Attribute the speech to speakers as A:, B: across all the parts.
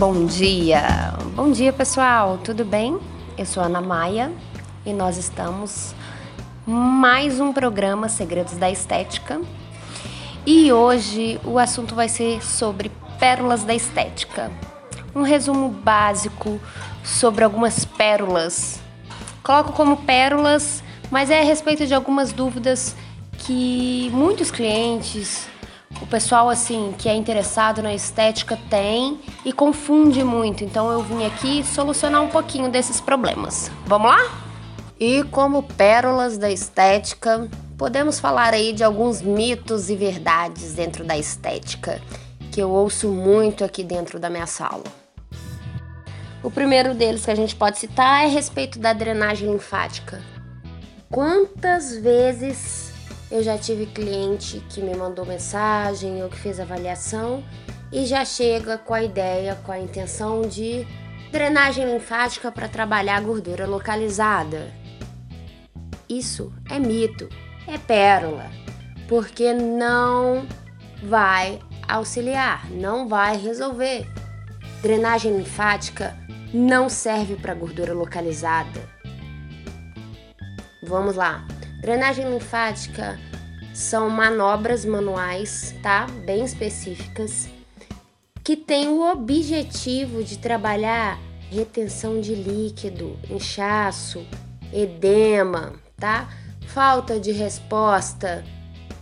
A: Bom dia! Bom dia, pessoal! Tudo bem? Eu sou Ana Maia e nós estamos mais um programa Segredos da Estética. E hoje o assunto vai ser sobre pérolas da estética. Um resumo básico sobre algumas pérolas. Coloco como pérolas, mas é a respeito de algumas dúvidas que muitos clientes pessoal assim que é interessado na estética tem e confunde muito. Então eu vim aqui solucionar um pouquinho desses problemas. Vamos lá? E como pérolas da estética, podemos falar aí de alguns mitos e verdades dentro da estética que eu ouço muito aqui dentro da minha sala. O primeiro deles que a gente pode citar é a respeito da drenagem linfática. Quantas vezes eu já tive cliente que me mandou mensagem ou que fez avaliação e já chega com a ideia, com a intenção de drenagem linfática para trabalhar a gordura localizada. Isso é mito, é pérola, porque não vai auxiliar, não vai resolver. Drenagem linfática não serve para gordura localizada. Vamos lá. Drenagem linfática são manobras manuais, tá? Bem específicas, que têm o objetivo de trabalhar retenção de líquido, inchaço, edema, tá? Falta de resposta,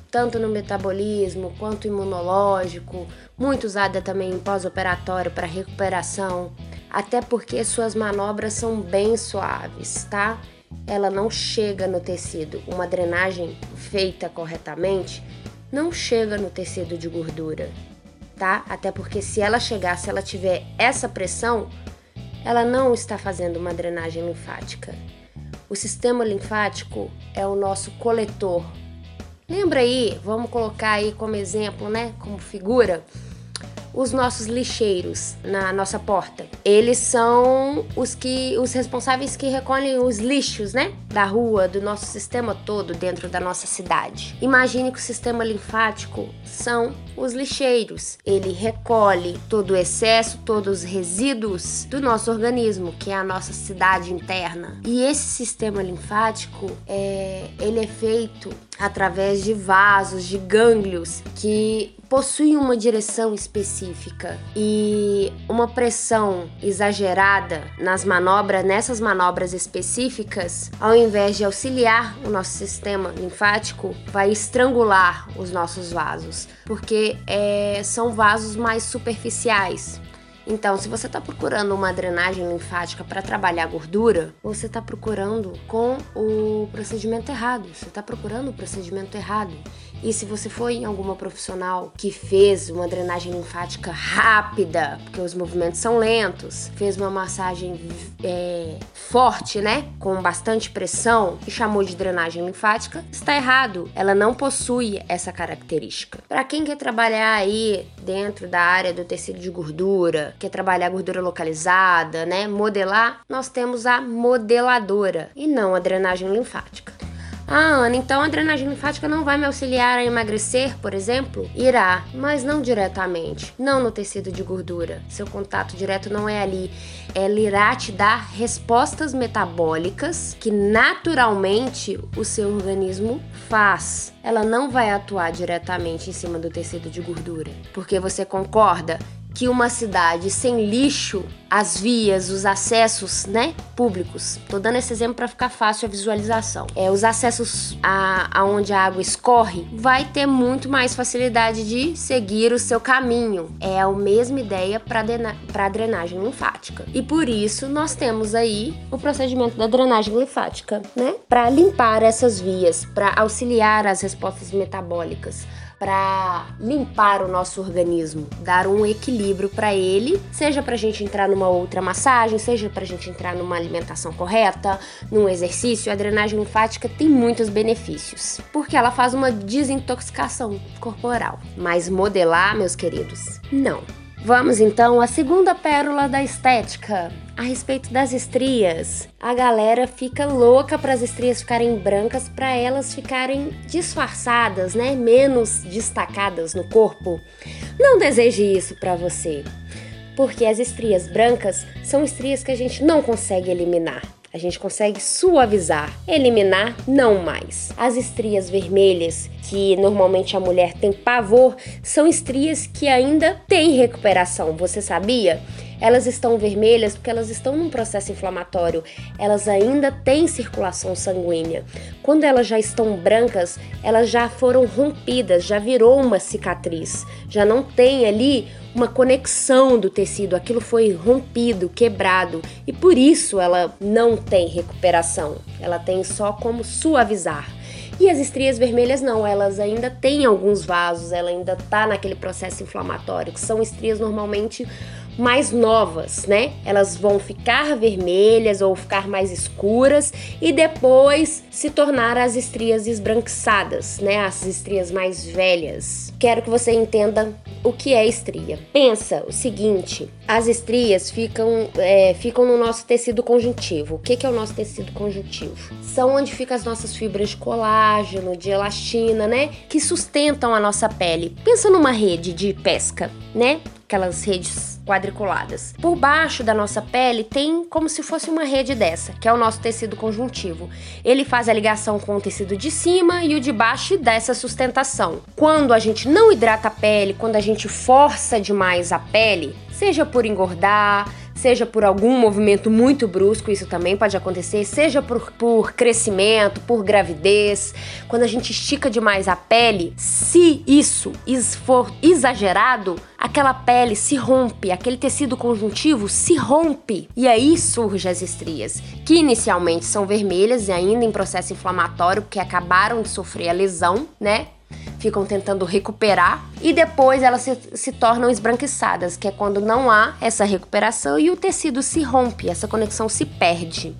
A: tanto no metabolismo quanto imunológico, muito usada também em pós-operatório para recuperação, até porque suas manobras são bem suaves, tá? Ela não chega no tecido. Uma drenagem feita corretamente não chega no tecido de gordura, tá? Até porque se ela chegar, se ela tiver essa pressão, ela não está fazendo uma drenagem linfática. O sistema linfático é o nosso coletor. Lembra aí, vamos colocar aí como exemplo, né, como figura, os nossos lixeiros na nossa porta. Eles são os que os responsáveis que recolhem os lixos, né, da rua, do nosso sistema todo dentro da nossa cidade. Imagine que o sistema linfático são os lixeiros. Ele recolhe todo o excesso, todos os resíduos do nosso organismo, que é a nossa cidade interna. E esse sistema linfático é, ele é feito através de vasos, de gânglios que possuem uma direção específica e uma pressão exagerada nas manobras, nessas manobras específicas, ao invés de auxiliar o nosso sistema linfático, vai estrangular os nossos vasos, porque é, são vasos mais superficiais. Então, se você está procurando uma drenagem linfática para trabalhar gordura, você está procurando com o procedimento errado. Você está procurando o procedimento errado. E se você foi em alguma profissional que fez uma drenagem linfática rápida, porque os movimentos são lentos, fez uma massagem é, forte, né, com bastante pressão e chamou de drenagem linfática, está errado. Ela não possui essa característica. Para quem quer trabalhar aí dentro da área do tecido de gordura, quer trabalhar gordura localizada, né, modelar, nós temos a modeladora e não a drenagem linfática. Ah, Ana, então a drenagem linfática não vai me auxiliar a emagrecer, por exemplo? Irá, mas não diretamente, não no tecido de gordura. Seu contato direto não é ali. Ela irá te dar respostas metabólicas que naturalmente o seu organismo faz. Ela não vai atuar diretamente em cima do tecido de gordura. Porque você concorda que uma cidade sem lixo, as vias, os acessos, né, públicos. Tô dando esse exemplo para ficar fácil a visualização. É, os acessos a, aonde a água escorre vai ter muito mais facilidade de seguir o seu caminho. É a mesma ideia para para drenagem linfática. E por isso nós temos aí o procedimento da drenagem linfática, né, para limpar essas vias, para auxiliar as respostas metabólicas para limpar o nosso organismo, dar um equilíbrio para ele, seja para a gente entrar numa outra massagem, seja para a gente entrar numa alimentação correta, num exercício. A drenagem linfática tem muitos benefícios, porque ela faz uma desintoxicação corporal. Mas modelar, meus queridos, não. Vamos então à segunda pérola da estética, a respeito das estrias. A galera fica louca para as estrias ficarem brancas, para elas ficarem disfarçadas, né, menos destacadas no corpo. Não deseje isso para você. Porque as estrias brancas são estrias que a gente não consegue eliminar. A gente consegue suavizar, eliminar, não mais. As estrias vermelhas, que normalmente a mulher tem pavor, são estrias que ainda têm recuperação. Você sabia? Elas estão vermelhas porque elas estão num processo inflamatório, elas ainda têm circulação sanguínea. Quando elas já estão brancas, elas já foram rompidas, já virou uma cicatriz, já não tem ali uma conexão do tecido, aquilo foi rompido, quebrado. E por isso ela não tem recuperação, ela tem só como suavizar. E as estrias vermelhas não, elas ainda têm alguns vasos, ela ainda tá naquele processo inflamatório, que são estrias normalmente mais novas, né? Elas vão ficar vermelhas ou ficar mais escuras e depois se tornar as estrias esbranquiçadas, né? As estrias mais velhas. Quero que você entenda o que é estria. Pensa o seguinte: as estrias ficam, é, ficam no nosso tecido conjuntivo. O que, que é o nosso tecido conjuntivo? São onde ficam as nossas fibras de colágeno, de elastina, né? Que sustentam a nossa pele. Pensa numa rede de pesca, né? Aquelas redes quadriculadas. Por baixo da nossa pele tem como se fosse uma rede dessa, que é o nosso tecido conjuntivo. Ele faz a ligação com o tecido de cima e o de baixo e dá essa sustentação. Quando a gente não hidrata a pele, quando a gente força demais a pele, seja por engordar, seja por algum movimento muito brusco, isso também pode acontecer, seja por, por crescimento, por gravidez, quando a gente estica demais a pele, se isso for exagerado, aquela pele se rompe, aquele tecido conjuntivo se rompe e aí surgem as estrias, que inicialmente são vermelhas e ainda em processo inflamatório, porque acabaram de sofrer a lesão, né? Ficam tentando recuperar e depois elas se, se tornam esbranquiçadas, que é quando não há essa recuperação e o tecido se rompe, essa conexão se perde.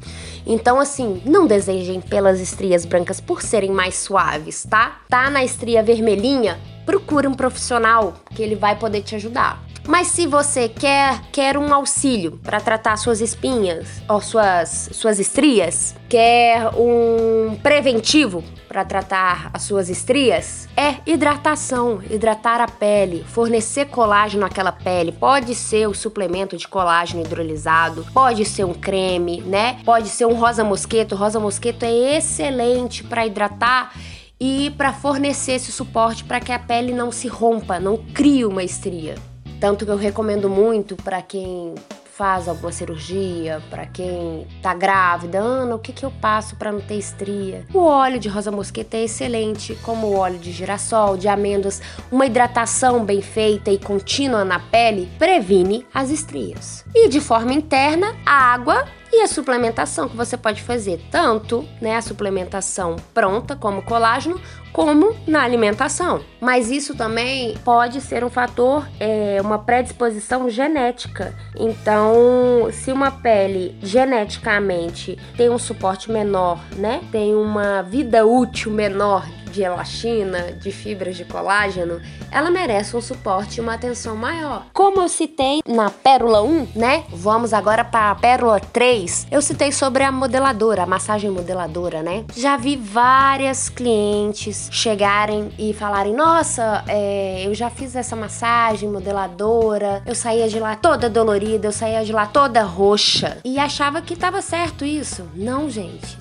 A: Então, assim, não desejem pelas estrias brancas por serem mais suaves, tá? Tá na estria vermelhinha? Procure um profissional que ele vai poder te ajudar. Mas se você quer, quer um auxílio para tratar suas espinhas ou suas, suas estrias, quer um preventivo para tratar as suas estrias, é hidratação, hidratar a pele, fornecer colágeno àquela pele. Pode ser o suplemento de colágeno hidrolisado, pode ser um creme, né? Pode ser um rosa mosquito. Rosa mosquito é excelente para hidratar e para fornecer esse suporte para que a pele não se rompa, não crie uma estria. Tanto que eu recomendo muito para quem faz alguma cirurgia, para quem tá grávida, Ana, o que, que eu passo para não ter estria? O óleo de rosa mosqueta é excelente, como o óleo de girassol, de amêndoas. Uma hidratação bem feita e contínua na pele previne as estrias. E de forma interna, a água e a suplementação que você pode fazer tanto, né, a suplementação pronta como colágeno, como na alimentação. Mas isso também pode ser um fator, é, uma predisposição genética. Então, se uma pele geneticamente tem um suporte menor, né, tem uma vida útil menor de elastina, de fibras de colágeno, ela merece um suporte e uma atenção maior. Como eu citei na Pérola 1, né? Vamos agora para a Pérola 3. Eu citei sobre a modeladora, a massagem modeladora, né? Já vi várias clientes chegarem e falarem: Nossa, é, eu já fiz essa massagem modeladora, eu saía de lá toda dolorida, eu saía de lá toda roxa e achava que estava certo isso. Não, gente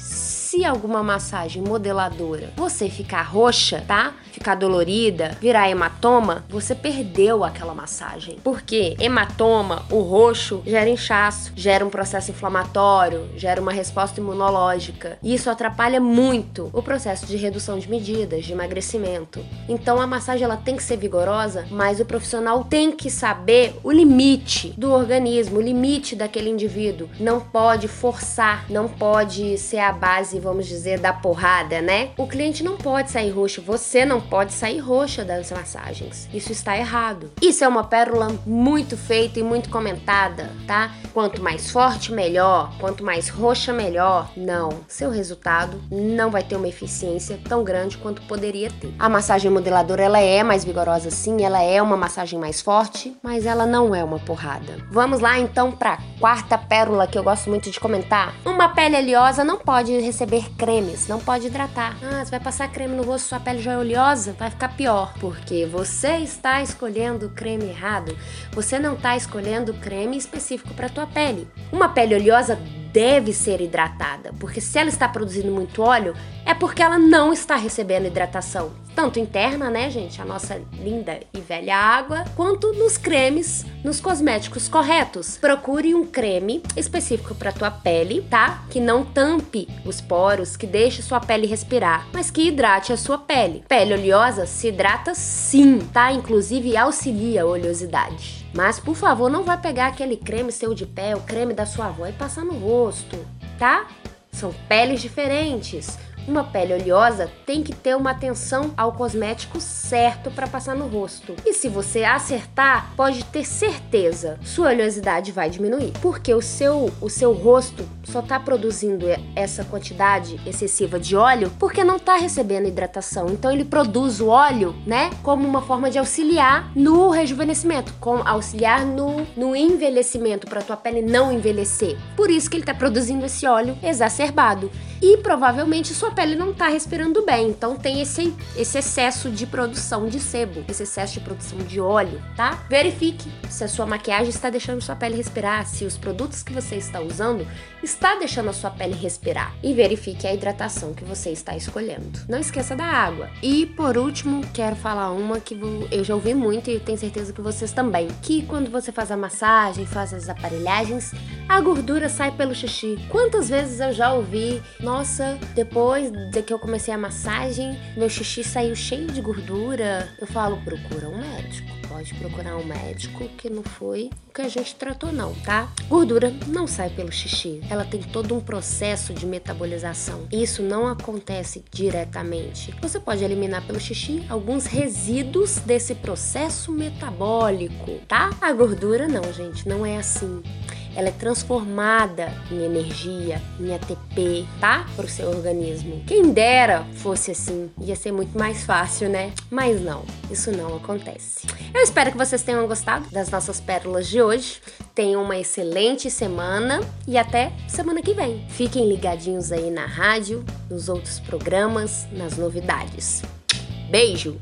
A: se alguma massagem modeladora você ficar roxa, tá? Ficar dolorida, virar hematoma, você perdeu aquela massagem. Porque hematoma, o roxo, gera inchaço, gera um processo inflamatório, gera uma resposta imunológica. E isso atrapalha muito o processo de redução de medidas, de emagrecimento. Então a massagem ela tem que ser vigorosa, mas o profissional tem que saber o limite do organismo, o limite daquele indivíduo. Não pode forçar, não pode ser a base vamos dizer, da porrada, né? O cliente não pode sair roxo, você não pode sair roxa das massagens. Isso está errado. Isso é uma pérola muito feita e muito comentada, tá? Quanto mais forte, melhor. Quanto mais roxa, melhor. Não. Seu resultado não vai ter uma eficiência tão grande quanto poderia ter. A massagem modeladora, ela é mais vigorosa sim, ela é uma massagem mais forte, mas ela não é uma porrada. Vamos lá então para quarta pérola que eu gosto muito de comentar. Uma pele oleosa não pode receber cremes, não pode hidratar. Ah, você vai passar creme no rosto, sua pele já é oleosa, vai ficar pior, porque você está escolhendo o creme errado. Você não está escolhendo creme específico para tua pele. Uma pele oleosa deve ser hidratada, porque se ela está produzindo muito óleo, é porque ela não está recebendo hidratação, tanto interna, né, gente, a nossa linda e velha água, quanto nos cremes, nos cosméticos corretos. Procure um creme específico para tua pele, tá? Que não tampe os poros, que deixe sua pele respirar, mas que hidrate a sua pele. Pele oleosa se hidrata sim, tá? Inclusive auxilia a oleosidade. Mas por favor, não vai pegar aquele creme seu de pé, o creme da sua avó e passar no rosto, tá? São peles diferentes. Uma pele oleosa tem que ter uma atenção ao cosmético certo para passar no rosto. E se você acertar, pode ter certeza, sua oleosidade vai diminuir, porque o seu o seu rosto só está produzindo essa quantidade excessiva de óleo porque não está recebendo hidratação. Então ele produz o óleo, né, como uma forma de auxiliar no rejuvenescimento, com auxiliar no, no envelhecimento para tua pele não envelhecer. Por isso que ele está produzindo esse óleo exacerbado. E provavelmente sua pele não está respirando bem. Então tem esse, esse excesso de produção de sebo, esse excesso de produção de óleo, tá? Verifique se a sua maquiagem está deixando sua pele respirar, se os produtos que você está usando está deixando a sua pele respirar. E verifique a hidratação que você está escolhendo. Não esqueça da água. E por último, quero falar uma que eu já ouvi muito e tenho certeza que vocês também. Que quando você faz a massagem, faz as aparelhagens, a gordura sai pelo xixi. Quantas vezes eu já ouvi, nossa, depois de que eu comecei a massagem, meu xixi saiu cheio de gordura. Eu falo, procura um médico. Pode procurar um médico que não foi o que a gente tratou, não, tá? Gordura não sai pelo xixi. Ela tem todo um processo de metabolização. Isso não acontece diretamente. Você pode eliminar pelo xixi alguns resíduos desse processo metabólico, tá? A gordura não, gente, não é assim ela é transformada em energia, em ATP, tá? Para o seu organismo. Quem dera fosse assim, ia ser muito mais fácil, né? Mas não, isso não acontece. Eu espero que vocês tenham gostado das nossas pérolas de hoje. Tenham uma excelente semana e até semana que vem. Fiquem ligadinhos aí na rádio, nos outros programas, nas novidades. Beijo!